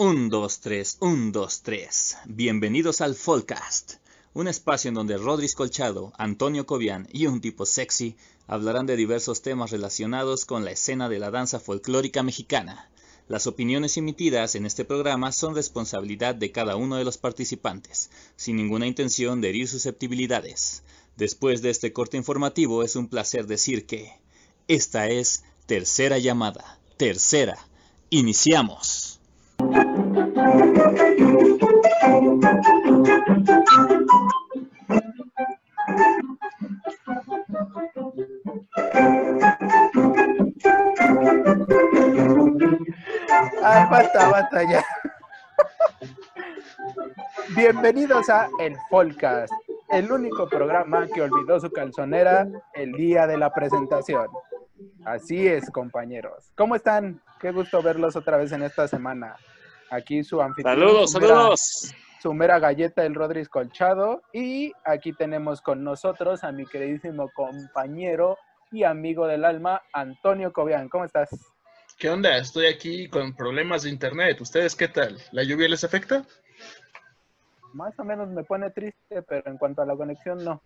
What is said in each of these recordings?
Un, dos, tres, un, dos, tres. Bienvenidos al Folcast, un espacio en donde Rodríguez Colchado, Antonio Cobian y un tipo sexy hablarán de diversos temas relacionados con la escena de la danza folclórica mexicana. Las opiniones emitidas en este programa son responsabilidad de cada uno de los participantes, sin ninguna intención de herir susceptibilidades. Después de este corte informativo es un placer decir que esta es tercera llamada. Tercera. Iniciamos. Ay, basta, basta ya. Bienvenidos a El Folcast, el único programa que olvidó su calzonera el día de la presentación. Así es, compañeros. ¿Cómo están? Qué gusto verlos otra vez en esta semana. Aquí su anfitrión. Saludos, su mera- saludos. Su mera galleta, el Rodríguez Colchado. Y aquí tenemos con nosotros a mi queridísimo compañero y amigo del alma, Antonio Cobian. ¿Cómo estás? ¿Qué onda? Estoy aquí con problemas de internet. ¿Ustedes qué tal? ¿La lluvia les afecta? Más o menos me pone triste, pero en cuanto a la conexión, no.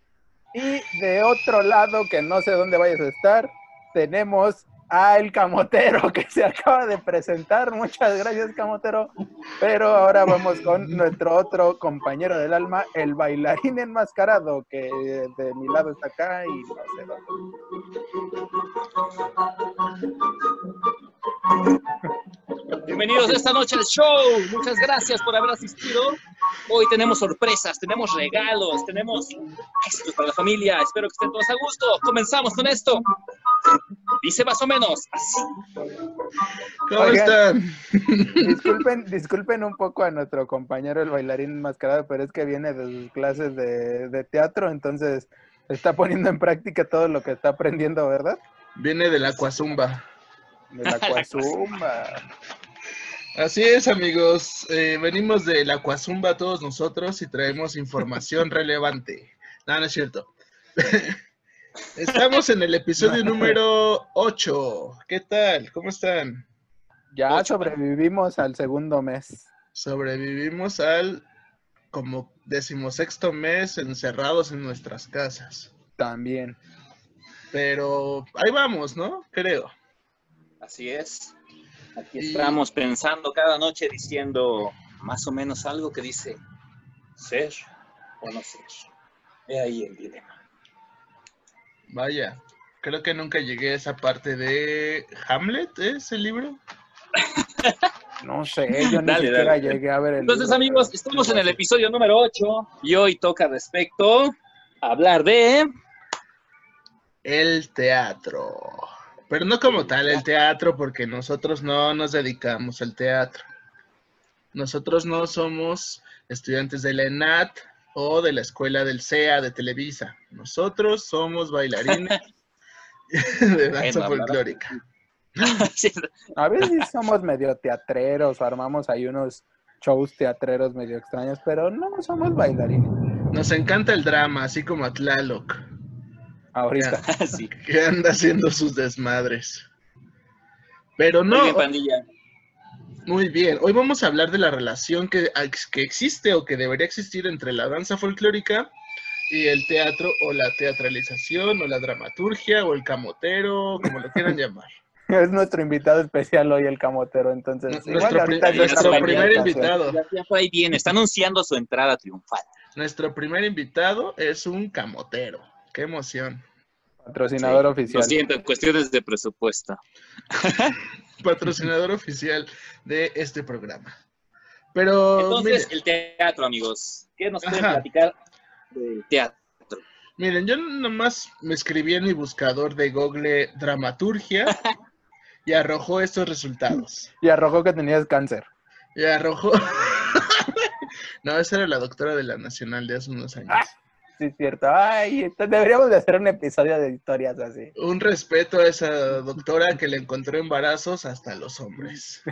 Y de otro lado, que no sé dónde vayas a estar, tenemos al Camotero que se acaba de presentar. Muchas gracias, Camotero. Pero ahora vamos con nuestro otro compañero del alma, el bailarín enmascarado, que de mi lado está acá y no sé dónde. Bienvenidos esta noche al show. Muchas gracias por haber asistido. Hoy tenemos sorpresas, tenemos regalos, tenemos éxitos para la familia. Espero que estén todos a gusto. Comenzamos con esto. Dice más o menos así. ¿Cómo Oigan. están? Disculpen, disculpen un poco a nuestro compañero el bailarín enmascarado, pero es que viene de sus clases de, de teatro, entonces está poniendo en práctica todo lo que está aprendiendo, ¿verdad? Viene de la Cuazumba. De la cuazumba. Así es, amigos. Eh, venimos de la Cuazumba todos nosotros y traemos información relevante. No, no es cierto. Estamos en el episodio número 8. ¿Qué tal? ¿Cómo están? Ya Ocho. sobrevivimos al segundo mes. Sobrevivimos al como decimosexto mes encerrados en nuestras casas. También. Pero ahí vamos, ¿no? Creo. Así es. Aquí Y- estamos pensando cada noche diciendo más o menos algo que dice ser o no ser. He ahí el dilema. Vaya, creo que nunca llegué a esa parte de Hamlet, ¿es el libro? No sé, yo ni Dale, siquiera dale. llegué a ver el Entonces, libro, amigos, pero- estamos en el episodio número 8 y hoy toca respecto a hablar de El teatro. Pero no como tal el teatro, porque nosotros no nos dedicamos al teatro. Nosotros no somos estudiantes de la ENAT o de la escuela del CEA de Televisa. Nosotros somos bailarines de danza folclórica. A veces somos medio teatreros o armamos ahí unos shows teatreros medio extraños, pero no somos bailarines. Nos encanta el drama, así como a Tlaloc. Ahorita. sí. que anda haciendo sus desmadres. Pero no, pandilla. Muy bien. Hoy vamos a hablar de la relación que, que existe o que debería existir entre la danza folclórica y el teatro o la teatralización o la dramaturgia o el camotero, como lo quieran llamar. Es nuestro invitado especial hoy, el camotero. Entonces, Nuestro igual pri- nuestro primer invitado. Ya, por ahí viene, está anunciando su entrada triunfal. Nuestro primer invitado es un camotero. Qué emoción. Patrocinador Lo oficial. siento, cuestiones de presupuesto. Patrocinador oficial de este programa. Pero Entonces, el teatro, amigos. ¿Qué nos pueden Ajá. platicar del teatro? miren, yo nomás me escribí en mi buscador de Google dramaturgia y arrojó estos resultados. Y arrojó que tenías cáncer. Y arrojó. no, esa era la doctora de la Nacional de hace unos años. Sí, es cierto. Ay, entonces deberíamos de hacer un episodio de historias así. Un respeto a esa doctora que le encontró embarazos hasta los hombres.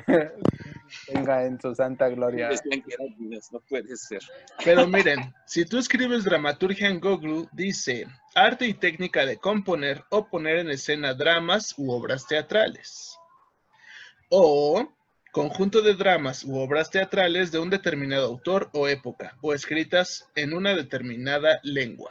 Venga en su santa gloria. Decían que eran niños, no puede ser. Pero miren, si tú escribes dramaturgia en Google, dice arte y técnica de componer o poner en escena dramas u obras teatrales. O conjunto de dramas u obras teatrales de un determinado autor o época, o escritas en una determinada lengua.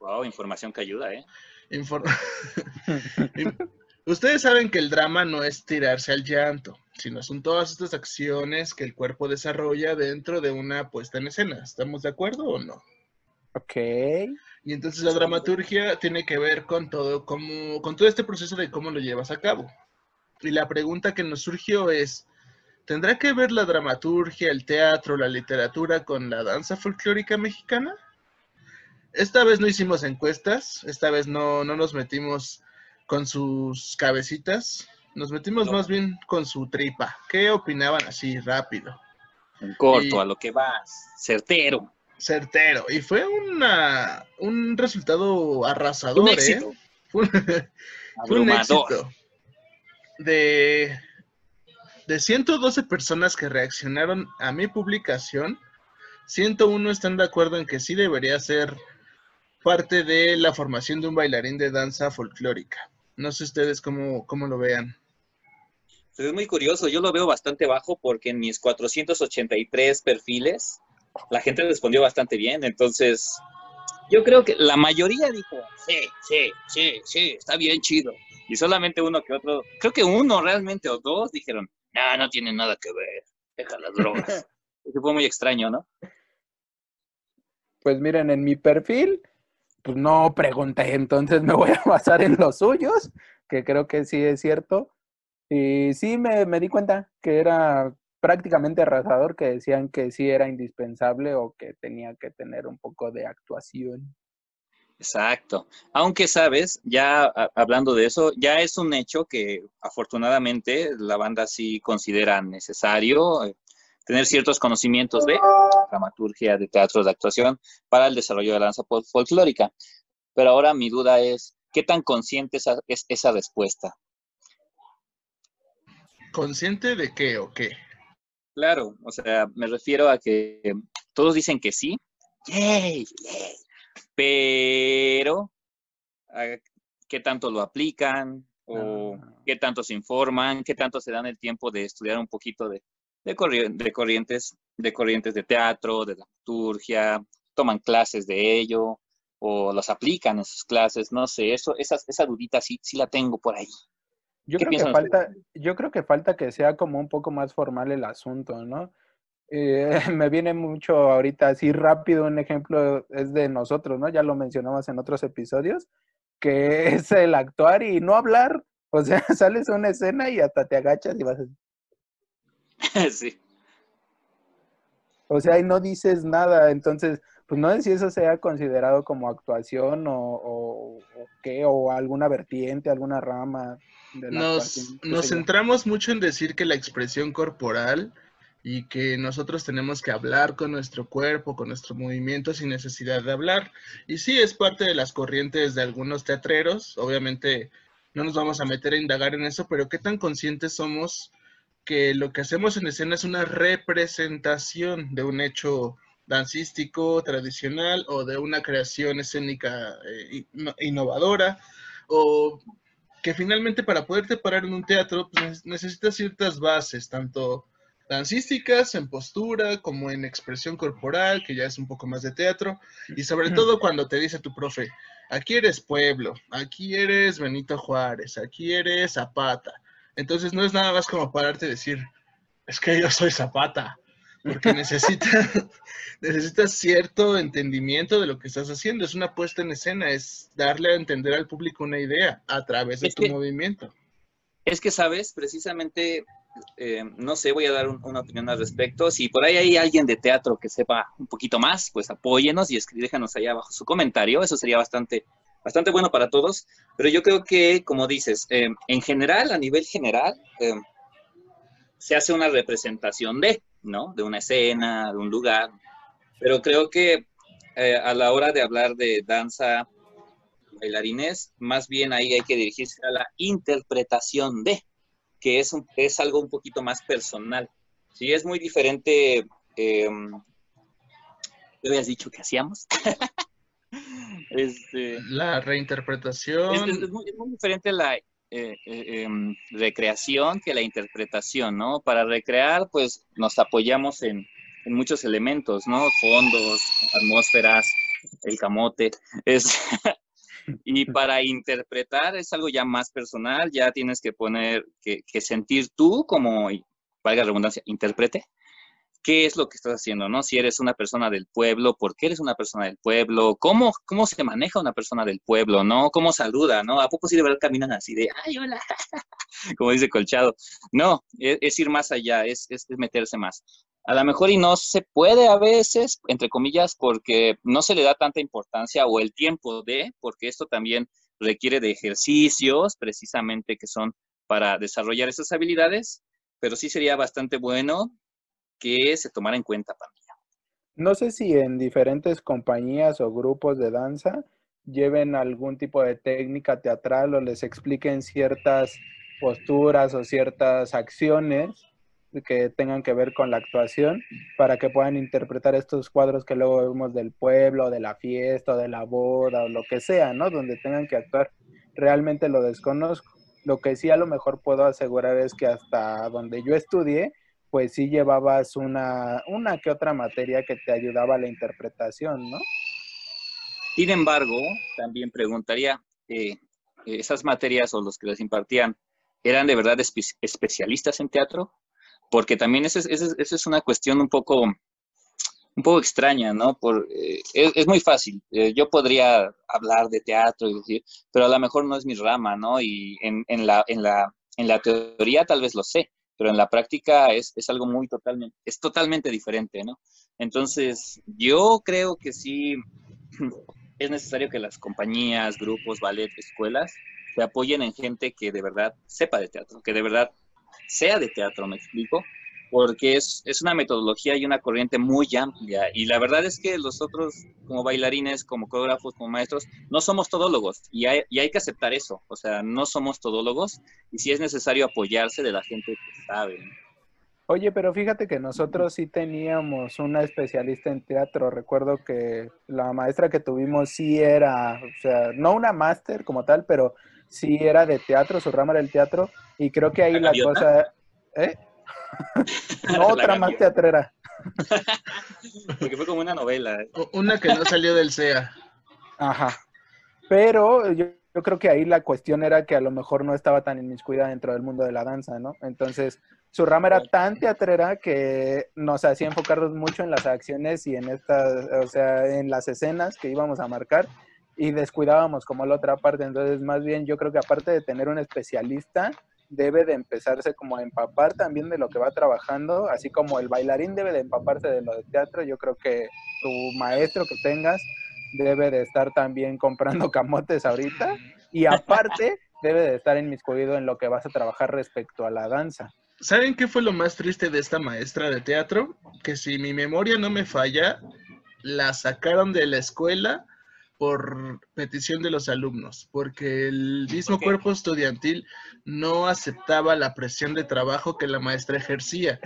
Wow, información que ayuda, ¿eh? Ustedes saben que el drama no es tirarse al llanto, sino son todas estas acciones que el cuerpo desarrolla dentro de una puesta en escena. ¿Estamos de acuerdo o no? Ok. Y entonces la dramaturgia tiene que ver con todo, como, con todo este proceso de cómo lo llevas a cabo. Y la pregunta que nos surgió es, ¿tendrá que ver la dramaturgia, el teatro, la literatura con la danza folclórica mexicana? Esta vez no hicimos encuestas, esta vez no, no nos metimos con sus cabecitas, nos metimos más bien con su tripa. ¿Qué opinaban así rápido? En corto, a lo que vas, certero. Certero. Y fue una, un resultado arrasador, ¿eh? Fue, fue un éxito de, de 112 personas que reaccionaron a mi publicación, 101 están de acuerdo en que sí debería ser parte de la formación de un bailarín de danza folclórica. No sé ustedes cómo, cómo lo vean. Es muy curioso, yo lo veo bastante bajo porque en mis 483 perfiles la gente respondió bastante bien, entonces yo creo que la mayoría dijo, sí, sí, sí, sí, está bien chido y solamente uno que otro, creo que uno realmente o dos dijeron, no, no tiene nada que ver, deja las drogas. Eso fue muy extraño, ¿no? Pues miren, en mi perfil, pues no pregunté, entonces me voy a basar en los suyos, que creo que sí es cierto. Y sí me, me di cuenta que era prácticamente arrasador, que decían que sí era indispensable o que tenía que tener un poco de actuación. Exacto. Aunque sabes, ya hablando de eso, ya es un hecho que afortunadamente la banda sí considera necesario eh, tener ciertos conocimientos de dramaturgia, de teatro, de actuación para el desarrollo de la danza folclórica. Pero ahora mi duda es, ¿qué tan consciente es esa respuesta? ¿Consciente de qué o qué? Claro, o sea, me refiero a que todos dicen que sí. ¡Yay! ¡Yay! Pero ah, ¿qué tanto lo aplican? ¿O ah. qué tanto se informan? ¿Qué tanto se dan el tiempo de estudiar un poquito de, de, corrientes, de corrientes de teatro, de dramaturgia? ¿Toman clases de ello? ¿O los aplican en sus clases? No sé, eso, esa, esa dudita sí, sí la tengo por ahí. Yo creo, que falta, yo creo que falta que sea como un poco más formal el asunto, ¿no? Eh, me viene mucho ahorita así rápido un ejemplo es de nosotros, ¿no? Ya lo mencionamos en otros episodios, que es el actuar y no hablar. O sea, sales a una escena y hasta te agachas y vas a... sí. O sea, y no dices nada, entonces, pues no sé si eso sea considerado como actuación o, o, qué, o alguna vertiente, alguna rama. De la nos nos centramos mucho en decir que la expresión corporal y que nosotros tenemos que hablar con nuestro cuerpo, con nuestro movimiento sin necesidad de hablar. Y sí, es parte de las corrientes de algunos teatreros, obviamente no nos vamos a meter a indagar en eso, pero qué tan conscientes somos que lo que hacemos en escena es una representación de un hecho dancístico tradicional o de una creación escénica eh, innovadora o que finalmente para poderte parar en un teatro pues, necesitas ciertas bases, tanto dancísticas, en postura, como en expresión corporal, que ya es un poco más de teatro, y sobre todo cuando te dice tu profe, aquí eres pueblo, aquí eres Benito Juárez, aquí eres Zapata. Entonces no es nada más como pararte y decir, es que yo soy Zapata, porque necesitas necesita cierto entendimiento de lo que estás haciendo. Es una puesta en escena, es darle a entender al público una idea a través de tu movimiento. Es que, sabes, precisamente eh, no sé, voy a dar una opinión al respecto. Si por ahí hay alguien de teatro que sepa un poquito más, pues apóyenos y déjanos ahí abajo su comentario. Eso sería bastante, bastante bueno para todos. Pero yo creo que, como dices, eh, en general, a nivel general, eh, se hace una representación de, ¿no? De una escena, de un lugar. Pero creo que a la hora de hablar de danza, bailarines, más bien ahí hay que dirigirse a la interpretación de que es, es algo un poquito más personal. Sí, es muy diferente. Eh, ¿Qué habías dicho que hacíamos? este, la reinterpretación. Es, muy, diferente la eh, eh, em, recreación que la interpretación, ¿no? Para recrear, pues nos apoyamos en, en muchos elementos, ¿no? Fondos, atmósferas, el camote. Es, y para interpretar es algo ya más personal, ya tienes que poner, que, que sentir tú como, valga la redundancia, intérprete, qué es lo que estás haciendo, ¿no? Si eres una persona del pueblo, ¿por qué eres una persona del pueblo? ¿Cómo, cómo se maneja una persona del pueblo, ¿no? ¿Cómo saluda, ¿no? ¿A poco sí de verdad caminan así de, ay, hola, como dice Colchado? No, es, es ir más allá, es, es, es, meterse más. A lo mejor y no se puede a veces, entre comillas, porque no se le da tanta importancia o el tiempo de, porque esto también requiere de ejercicios precisamente que son para desarrollar esas habilidades, pero sí sería bastante bueno que se tomara en cuenta, pandilla. No sé si en diferentes compañías o grupos de danza lleven algún tipo de técnica teatral o les expliquen ciertas posturas o ciertas acciones que tengan que ver con la actuación para que puedan interpretar estos cuadros que luego vemos del pueblo, de la fiesta, de la boda o lo que sea, ¿no? Donde tengan que actuar. Realmente lo desconozco. Lo que sí a lo mejor puedo asegurar es que hasta donde yo estudié, pues sí llevabas una, una que otra materia que te ayudaba a la interpretación, ¿no? Sin embargo, también preguntaría, eh, ¿esas materias o los que las impartían eran de verdad espe especialistas en teatro? Porque también esa es, es, una cuestión un poco, un poco extraña, ¿no? Por, eh, es, es, muy fácil. Eh, yo podría hablar de teatro y decir, pero a lo mejor no es mi rama, ¿no? Y en, en, la, en, la, en la teoría tal vez lo sé, pero en la práctica es, es, algo muy totalmente, es totalmente diferente, ¿no? Entonces, yo creo que sí es necesario que las compañías, grupos, ballet, escuelas se apoyen en gente que de verdad sepa de teatro, que de verdad sea de teatro, me explico, porque es, es una metodología y una corriente muy amplia. Y la verdad es que nosotros, como bailarines, como coreógrafos, como maestros, no somos todólogos y hay, y hay que aceptar eso. O sea, no somos todólogos y sí es necesario apoyarse de la gente que sabe. Oye, pero fíjate que nosotros sí teníamos una especialista en teatro. Recuerdo que la maestra que tuvimos sí era, o sea, no una máster como tal, pero sí era de teatro, su rama era el teatro. Y creo que ahí la, la cosa... ¿Eh? no, otra más teatrera. Porque fue como una novela. Una que no salió del CEA. Ajá. Pero yo, yo, creo que ahí la cuestión era que a lo mejor no estaba tan inmiscuida dentro del mundo de la danza, ¿no? Entonces, su rama era tan teatrera que nos hacía enfocarnos mucho en las acciones y en estas, o sea, en las escenas que íbamos a marcar y descuidábamos como la otra parte. Entonces, más bien, yo creo que aparte de tener un especialista, debe de empezarse como a empapar también de lo que va trabajando, así como el bailarín debe de empaparse de lo de teatro, yo creo que tu maestro que tengas debe de estar también comprando camotes ahorita y aparte debe de estar inmiscuido en lo que vas a trabajar respecto a la danza. ¿Saben qué fue lo más triste de esta maestra de teatro? Que si mi memoria no me falla, la sacaron de la escuela por petición de los alumnos, porque el mismo okay. cuerpo estudiantil no aceptaba la presión de trabajo que la maestra ejercía.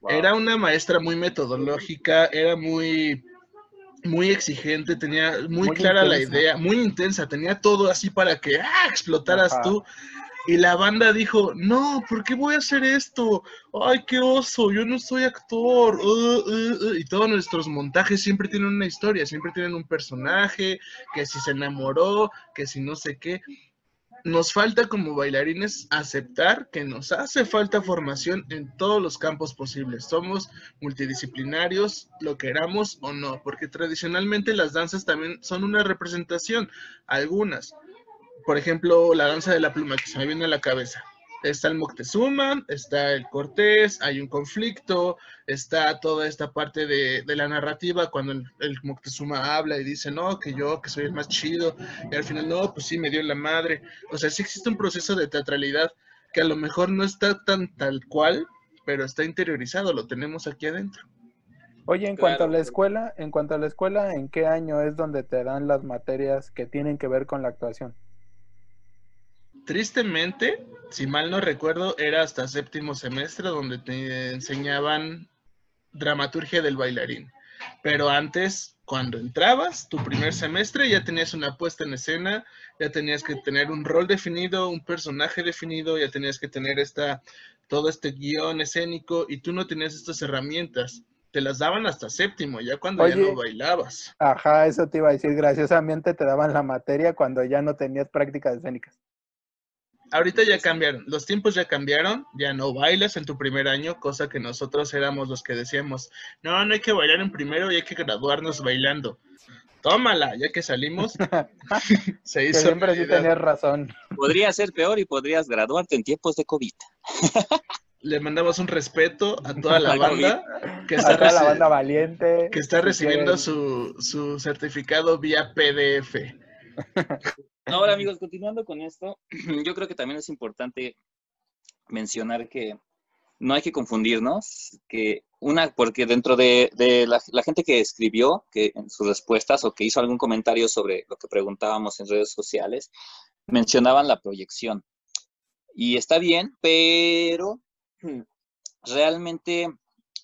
Wow. Era una maestra muy metodológica, era muy muy exigente, tenía muy, muy clara intensa. la idea, muy intensa, tenía todo así para que ¡ah! explotaras Ajá. tú. Y la banda dijo, no, ¿por qué voy a hacer esto? Ay, qué oso, yo no soy actor. Uh, uh, uh. Y todos nuestros montajes siempre tienen una historia, siempre tienen un personaje, que si se enamoró, que si no sé qué. Nos falta como bailarines aceptar que nos hace falta formación en todos los campos posibles. Somos multidisciplinarios, lo queramos o no, porque tradicionalmente las danzas también son una representación, algunas por ejemplo, la danza de la pluma que se me viene a la cabeza. Está el Moctezuma, está el Cortés, hay un conflicto, está toda esta parte de, de la narrativa cuando el, el, Moctezuma habla y dice, no, que yo, que soy el más chido, y al final, no, pues sí, me dio la madre. O sea, sí existe un proceso de teatralidad que a lo mejor no está tan tal cual, pero está interiorizado, lo tenemos aquí adentro. Oye, en claro. cuanto a la escuela, en cuanto a la escuela, ¿en qué año es donde te dan las materias que tienen que ver con la actuación? Tristemente, si mal no recuerdo, era hasta séptimo semestre donde te enseñaban dramaturgia del bailarín. Pero antes, cuando entrabas, tu primer semestre, ya tenías una puesta en escena, ya tenías que tener un rol definido, un personaje definido, ya tenías que tener esta, todo este guion escénico y tú no tenías estas herramientas. Te las daban hasta séptimo, ya cuando ya no bailabas. Ajá, eso te iba a decir. Graciosamente te daban la materia cuando ya no tenías prácticas escénicas. Ahorita ya cambiaron, los tiempos ya cambiaron, ya no bailas en tu primer año, cosa que nosotros éramos los que decíamos, no, no hay que bailar en primero y hay que graduarnos bailando. Tómala, ya que salimos, se Que hizo siempre sí tenías razón. Podría ser peor y podrías graduarte en tiempos de COVID. Le mandamos un respeto a toda la banda que A está, toda la banda valiente. que está recibiendo su, su certificado vía PDF. Ahora, amigos, continuando con esto, yo creo que también es importante mencionar que no hay que confundirnos, que una, porque dentro de, de la, la gente que escribió que en sus respuestas o que hizo algún comentario sobre lo que preguntábamos en redes sociales, mencionaban la proyección. Y está bien, pero realmente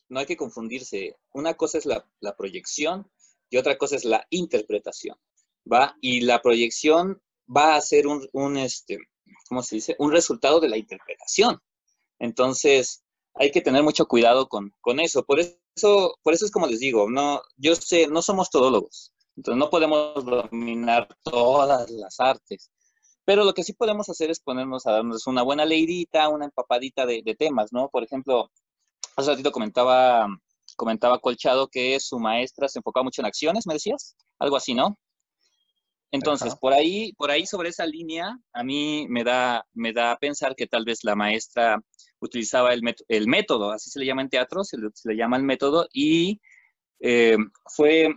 no hay que confundirse. Una cosa es la, la proyección y otra cosa es la interpretación. ¿va? Y la proyección va a ser un, un, este, ¿cómo se dice? Un resultado de la interpretación. Entonces, hay que tener mucho cuidado con, con eso. Por eso, por eso es como les digo, no, yo sé, no somos todólogos, entonces no podemos dominar todas las artes. Pero lo que sí podemos hacer es ponernos a darnos una buena leidita, una empapadita de, temas, ¿no? Por ejemplo, hace ratito comentaba, comentaba Colchado que su maestra se enfocaba mucho en acciones, ¿me decías? Algo así, ¿no? Entonces, Ajá. por ahí, por ahí sobre esa línea, a mí me da, me da a pensar que tal vez la maestra utilizaba el, el método, así se le llama en teatro, se le, se le llama el método, y eh, fue,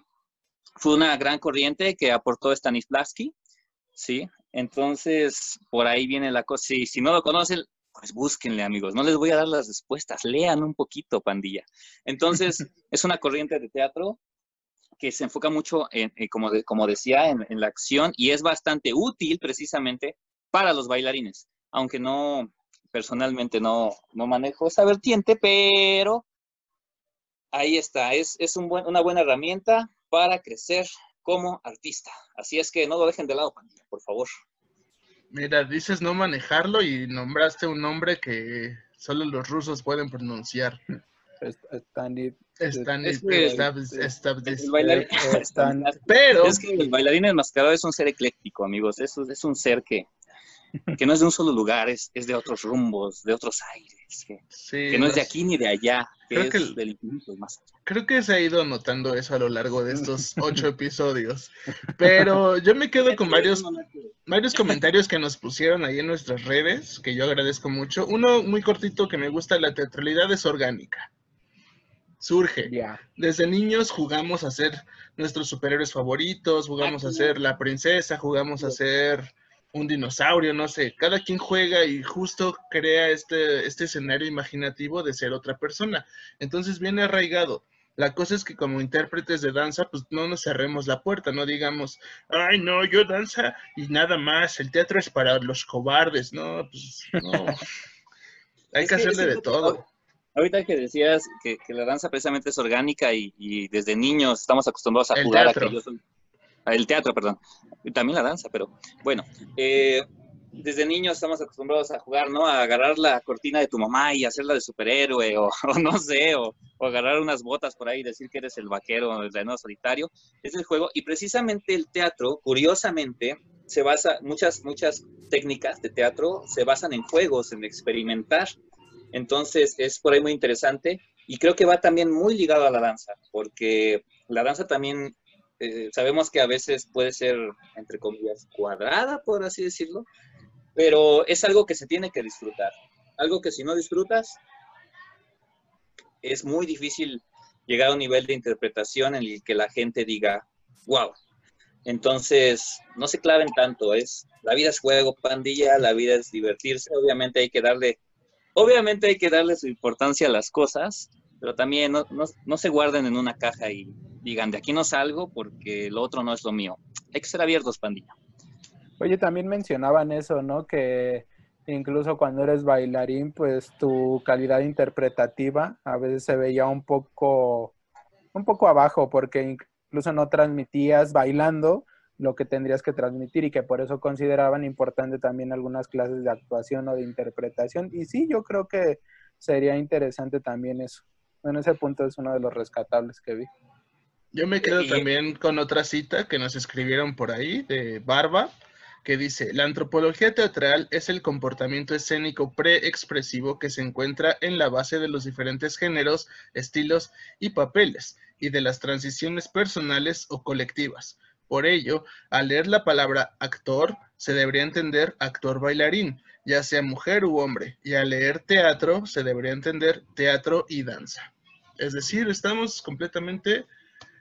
fue una gran corriente que aportó Stanislavski, ¿sí? Entonces, por ahí viene la cosa. Si, si no lo conocen, pues búsquenle, amigos. No les voy a dar las respuestas, lean un poquito, pandilla. Entonces, es una corriente de teatro que se enfoca mucho, en, en, como, de- como decía, en, la acción y es bastante útil precisamente para los bailarines, aunque no, personalmente no, no manejo esa vertiente, pero ahí está, es, es un buen, una buena herramienta para crecer como artista. Así es que no lo dejen de lado, por favor. Mira, dices no manejarlo y nombraste un nombre que solo los rusos pueden pronunciar. Y- Están Es que- El bailarín- están- Pero Es que el bailarín enmascarado es un ser ecléctico, amigos. Es, un- es un ser que, que no es de un solo lugar, es, es de otros rumbos, de otros aires, que, sí, que no es de aquí ni de allá, que Creo es que el- del infinito y más allá. Creo que se ha ido notando eso a lo largo de estos ocho episodios. Pero yo me quedo con varios, varios comentarios que nos pusieron ahí en nuestras redes, que yo agradezco mucho. Uno muy cortito que me gusta, la teatralidad es orgánica. Surge. Ya. Desde niños jugamos a ser nuestros superhéroes favoritos, jugamos a ser la princesa, jugamos a ser un dinosaurio, no sé. Cada quien juega y justo crea este, este escenario imaginativo de ser otra persona. Entonces viene arraigado. La cosa es que como intérpretes de danza, pues no nos cerremos la puerta, no digamos, ay no, yo danza y nada más, el teatro es para los cobardes, no, pues no. Hay Es que que- hacerle de todo. Ahorita que decías que, que la danza precisamente es orgánica y, y desde niños estamos acostumbrados a El jugar teatro. a que yo soy- a el teatro, perdón. Y también la danza, pero bueno, eh, desde niños estamos acostumbrados a jugar, ¿no? A agarrar la cortina de tu mamá y hacerla de superhéroe o, o no sé, o, o agarrar unas botas por ahí y decir que eres el vaquero, el reno solitario. Es el juego y precisamente el teatro, curiosamente, se basa, muchas, muchas técnicas de teatro se basan en juegos, en experimentar. Entonces es por ahí muy interesante y creo que va también muy ligado a la danza, porque la danza también eh, sabemos que a veces puede ser, entre comillas, cuadrada, por así decirlo, pero es algo que se tiene que disfrutar. Algo que si no disfrutas, es muy difícil llegar a un nivel de interpretación en el que la gente diga, wow. Entonces, no se claven tanto, es, la vida es juego, pandilla, la vida es divertirse, obviamente hay que darle obviamente hay que darle su importancia a las cosas, pero también no, no, no, se guarden en una caja y digan, de aquí no salgo porque lo otro no es lo mío. Hay que ser abiertos, pandilla. Oye, también mencionaban eso, ¿no? Que incluso cuando eres bailarín, pues tu calidad interpretativa a veces se veía un poco un poco abajo porque incluso no transmitías bailando lo que tendrías que transmitir y que por eso consideraban importante también algunas clases de actuación o de interpretación. Y sí, yo creo que sería interesante también eso. Bueno, ese punto es uno de los rescatables que vi. Yo me quedo también con otra cita que nos escribieron por ahí de Barba, que dice, la antropología teatral es el comportamiento escénico preexpresivo que se encuentra en la base de los diferentes géneros, estilos y papeles, y de las transiciones personales o colectivas. Por ello, al leer la palabra actor, se debería entender actor bailarín, ya sea mujer u hombre, y al leer teatro, se debería entender teatro y danza. Es decir, estamos completamente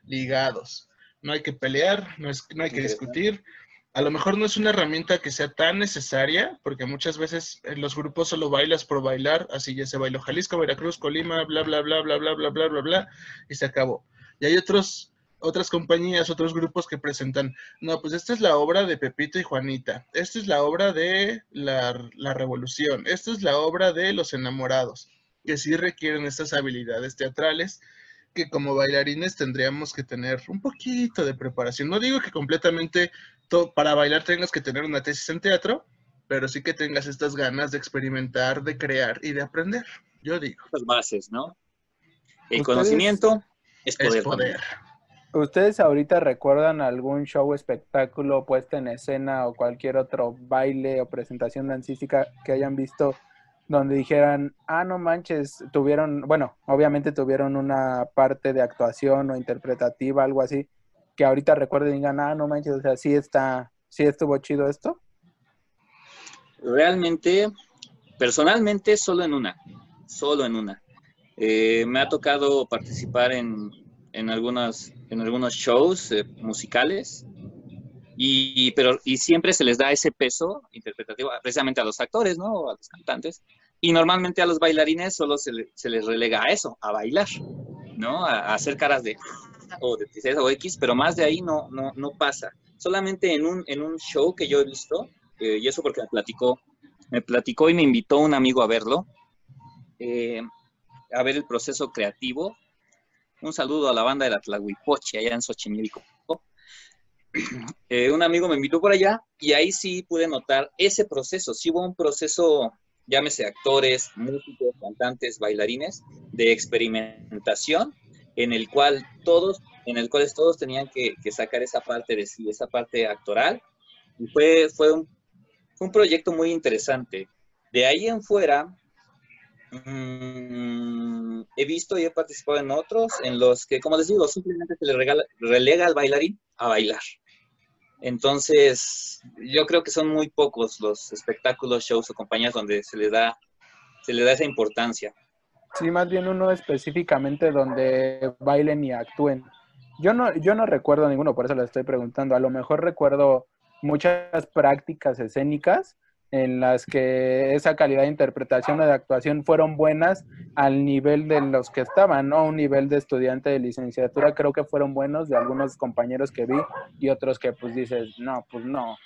ligados. No hay que pelear, no, no hay que discutir. A lo mejor no es una herramienta que sea tan necesaria, porque muchas veces en los grupos solo bailas por bailar, así ya se bailó Jalisco, Veracruz, Colima, bla, bla, bla, bla, bla, bla, bla, bla, bla, y se acabó. Y hay otros, otras compañías, otros grupos que presentan, no, pues esta es la obra de Pepito y Juanita, esta es la obra de la, la Revolución, esta es la obra de Los Enamorados, que sí requieren estas habilidades teatrales que como bailarines tendríamos que tener un poquito de preparación. No digo que completamente para bailar tengas que tener una tesis en teatro, pero sí que tengas estas ganas de experimentar, de crear y de aprender. Yo digo. Las bases, ¿no? El conocimiento es poder. ¿Ustedes ahorita recuerdan algún show, espectáculo, puesta en escena o cualquier otro baile o presentación dancística que hayan visto donde dijeran, ah, no manches, tuvieron, bueno, obviamente tuvieron una parte de actuación o interpretativa, algo así, que ahorita recuerden y digan, ah, no manches, o sea, sí está, sí estuvo chido esto? Realmente, personalmente, solo en una, solo en una. Eh, me ha tocado participar en, en, algunas, en algunos shows eh, musicales y, pero, y siempre se les da ese peso interpretativo precisamente a los actores, ¿no? A los cantantes. Y normalmente a los bailarines solo se, se les relega a eso, a bailar, ¿no? A, hacer caras de o de tristeza o X, pero más de ahí no, no, no pasa. Solamente en un, en un show que yo he visto, eh, y eso porque me platicó, me platicó y me invitó un amigo a verlo, eh, a ver el proceso creativo. Un saludo a la banda de la Tlahuipoche allá en Xochimilco. Eh, un amigo me invitó por allá y ahí sí pude notar ese proceso. Sí hubo un proceso, llámese actores, músicos, cantantes, bailarines, de experimentación en el cual todos, en el cual todos tenían que, sacar esa parte de sí, esa parte actoral. Y fue, fue, un, proyecto muy interesante. De ahí en fuera, mm, he visto y he participado en otros en los que, como les digo, simplemente se le regala, relega al bailarín a bailar. Entonces, yo creo que son muy pocos los espectáculos, shows o compañías donde se le da, se le da esa importancia. Sí, más bien uno específicamente donde bailen y actúen. Yo no, yo no recuerdo ninguno, por eso le estoy preguntando. A lo mejor recuerdo muchas prácticas escénicas en las que esa calidad de interpretación o de actuación fueron buenas al nivel de los que estaban, ¿no? Un nivel de estudiante de licenciatura creo que fueron buenos de algunos compañeros que vi y otros que pues dices, no, pues no,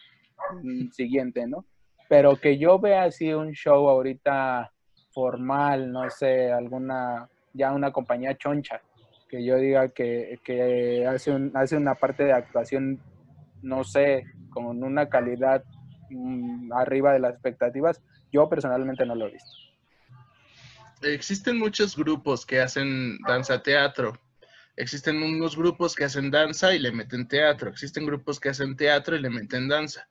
mm, siguiente, ¿no? Pero que yo vea así un show ahorita formal, no sé, alguna, ya una compañía choncha, que yo diga que, que hace, hace una parte de actuación, no sé, con una calidad arriba de las expectativas. Yo personalmente no lo he visto. Existen muchos grupos que hacen danza teatro. Existen unos grupos que hacen danza y le meten teatro. Existen grupos que hacen teatro y le meten danza.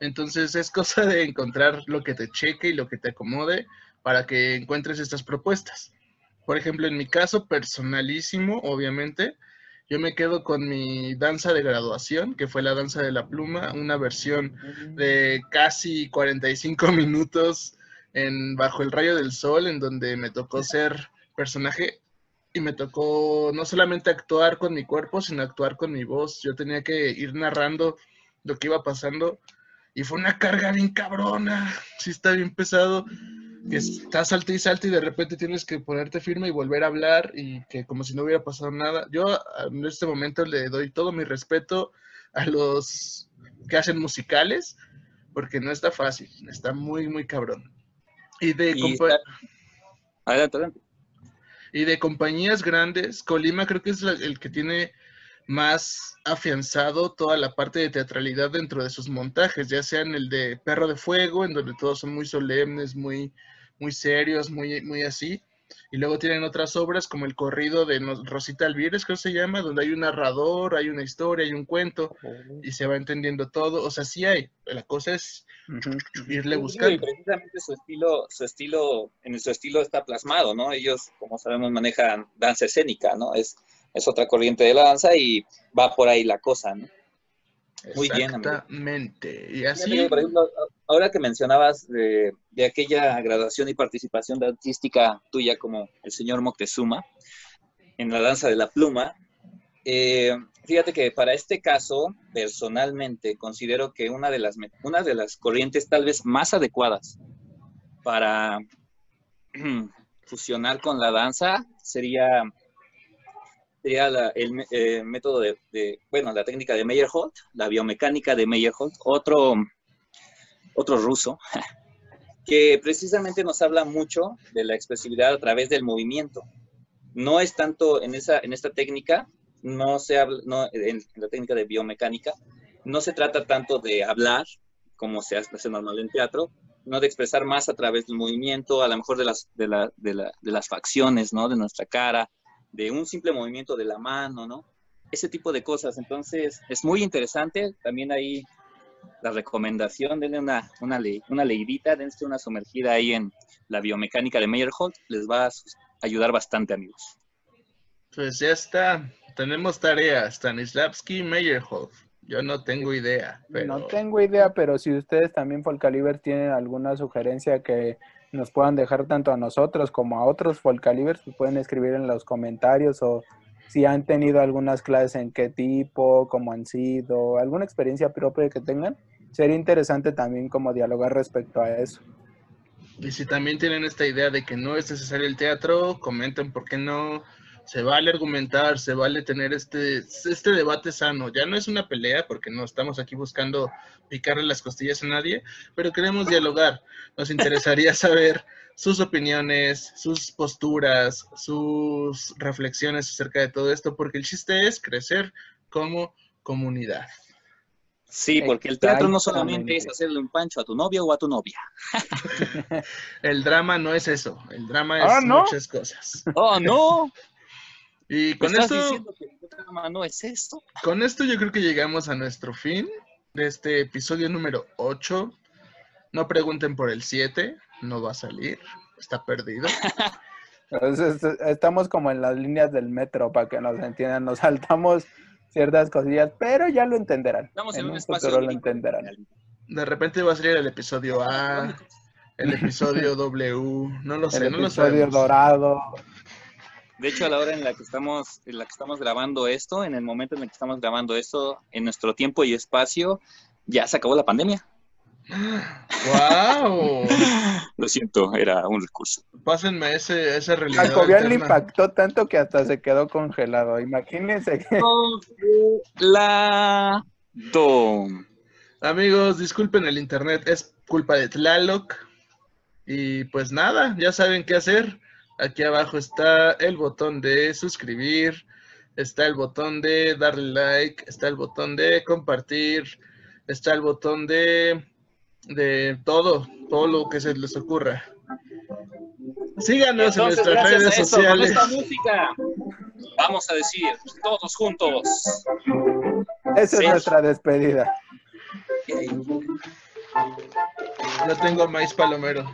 Entonces es cosa de encontrar lo que te cheque y lo que te acomode para que encuentres estas propuestas. Por ejemplo, en mi caso personalísimo, obviamente, yo me quedo con mi danza de graduación, que fue la danza de la pluma, una versión de casi 45 minutos en Bajo el rayo del sol, en donde me tocó ser personaje y me tocó no solamente actuar con mi cuerpo, sino actuar con mi voz. Yo tenía que ir narrando lo que iba pasando y fue una carga bien cabrona, sí está bien pesado que estás salta y salta y de repente tienes que ponerte firme y volver a hablar y que como si no hubiera pasado nada. Yo en este momento le doy todo mi respeto a los que hacen musicales porque no está fácil, está muy, muy cabrón. Y de... adelante, adelante. Y de compañías grandes, Colima creo que es la- el que tiene más afianzado toda la parte de teatralidad dentro de sus montajes, ya sea en el de Perro de Fuego, en donde todos son muy solemnes, muy, muy serios, muy, muy así. Y luego tienen otras obras como el corrido de Rosita Alvírez, creo que se llama, donde hay un narrador, hay una historia, hay un cuento y se va entendiendo todo. O sea, sí hay. La cosa es irle Y buscando. precisamente su estilo, su estilo, en su estilo está plasmado, ¿no? Ellos, como sabemos, manejan danza escénica, ¿no? Es, es otra corriente de la danza y va por ahí la cosa, ¿no? Muy bien. Exactamente. Y así, que, por ejemplo, ahora que mencionabas de, de aquella graduación y participación artística tuya como el señor Moctezuma en la danza de la pluma, eh, fíjate que para este caso, personalmente, considero que una de las, una de las corrientes tal vez más adecuadas para fusionar con la danza sería, sería la- el eh, método de, de- bueno, la técnica de Meyerhold, la biomecánica de Meyerhold, otro, otro ruso, que precisamente nos habla mucho de la expresividad a través del movimiento. No es tanto en, esa, en esta técnica, no se habla, no, en, la técnica de biomecánica, no se trata tanto de hablar, como se hace normal en teatro, no de expresar más a través del movimiento, a lo mejor de las, de, la- de la- de las facciones, ¿no? De nuestra cara, de un simple movimiento de la mano, ¿no? Ese tipo de cosas. Entonces, es muy interesante. También ahí la recomendación, denle una, una, le- una leidita, dense una sumergida ahí en la biomecánica de Meyerhold. Les va a ayudar bastante, amigos. pues ya está. Tenemos tarea. Stanislavski Meyerhoff. Yo no tengo idea, pero No tengo idea, pero si ustedes también, Folcaliber, tienen alguna sugerencia que nos puedan dejar tanto a nosotros como a otros Folcalibers, pues pueden escribir en los comentarios o si han tenido algunas clases, en qué tipo, cómo han sido, alguna experiencia propia que tengan. Sería interesante también como dialogar respecto a eso. Y si también tienen esta idea de que no es necesario el teatro, comenten por qué no. Se vale argumentar, se vale tener este, este debate sano. Ya no es una pelea, porque no estamos aquí buscando picarle las costillas a nadie, pero queremos dialogar. Nos interesaría saber sus opiniones, sus posturas, sus reflexiones acerca de todo esto, porque el chiste es crecer como comunidad. Sí, porque el teatro no solamente es hacerle un pancho a tu novia o a tu novia. El drama no es eso, el drama es Ah, ¿no? muchas cosas. ¡Oh, no! Y ¿Me con estás esto... diciendo que el drama no es esto? Con esto yo creo que llegamos a nuestro fin de este episodio número 8. No pregunten por el 7, no va a salir, está perdido. Entonces, estamos como en las líneas del metro para que nos entiendan, nos saltamos ciertas cosillas, pero ya lo entenderán. Estamos en, un un espacio lo entenderán. De repente va a salir el episodio A, el episodio W, no lo sé, El no lo episodio sabemos. dorado. De hecho, a la hora en la que estamos, en la que estamos grabando esto, en el momento en el que estamos grabando esto, en nuestro tiempo y espacio, ya se acabó la pandemia. ¡Wow! Lo siento, era un recurso. Pásenme ese, esa realidad. Al Cobian le impactó tanto que hasta se quedó congelado. Imagínense Dom. Amigos, disculpen el internet, es culpa de Tlaloc. Y pues nada, ya saben qué hacer. Aquí abajo está el botón de suscribir, está el botón de darle like, está el botón de compartir, está el botón de de todo, todo lo que se les ocurra. Síganos Entonces, en nuestras redes a eso, con sociales. esta música, vamos a decir todos juntos. esa Sí. es nuestra despedida. Yo tengo maíz palomero.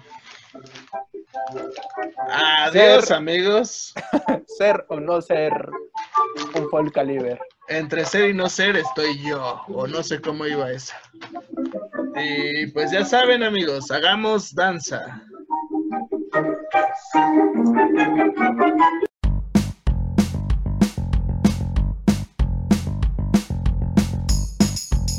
Adiós, Ser. amigos. Ser o no ser un folk caliber. Entre ser y no ser estoy yo, o no sé cómo iba eso. Y pues ya saben, amigos, hagamos danza.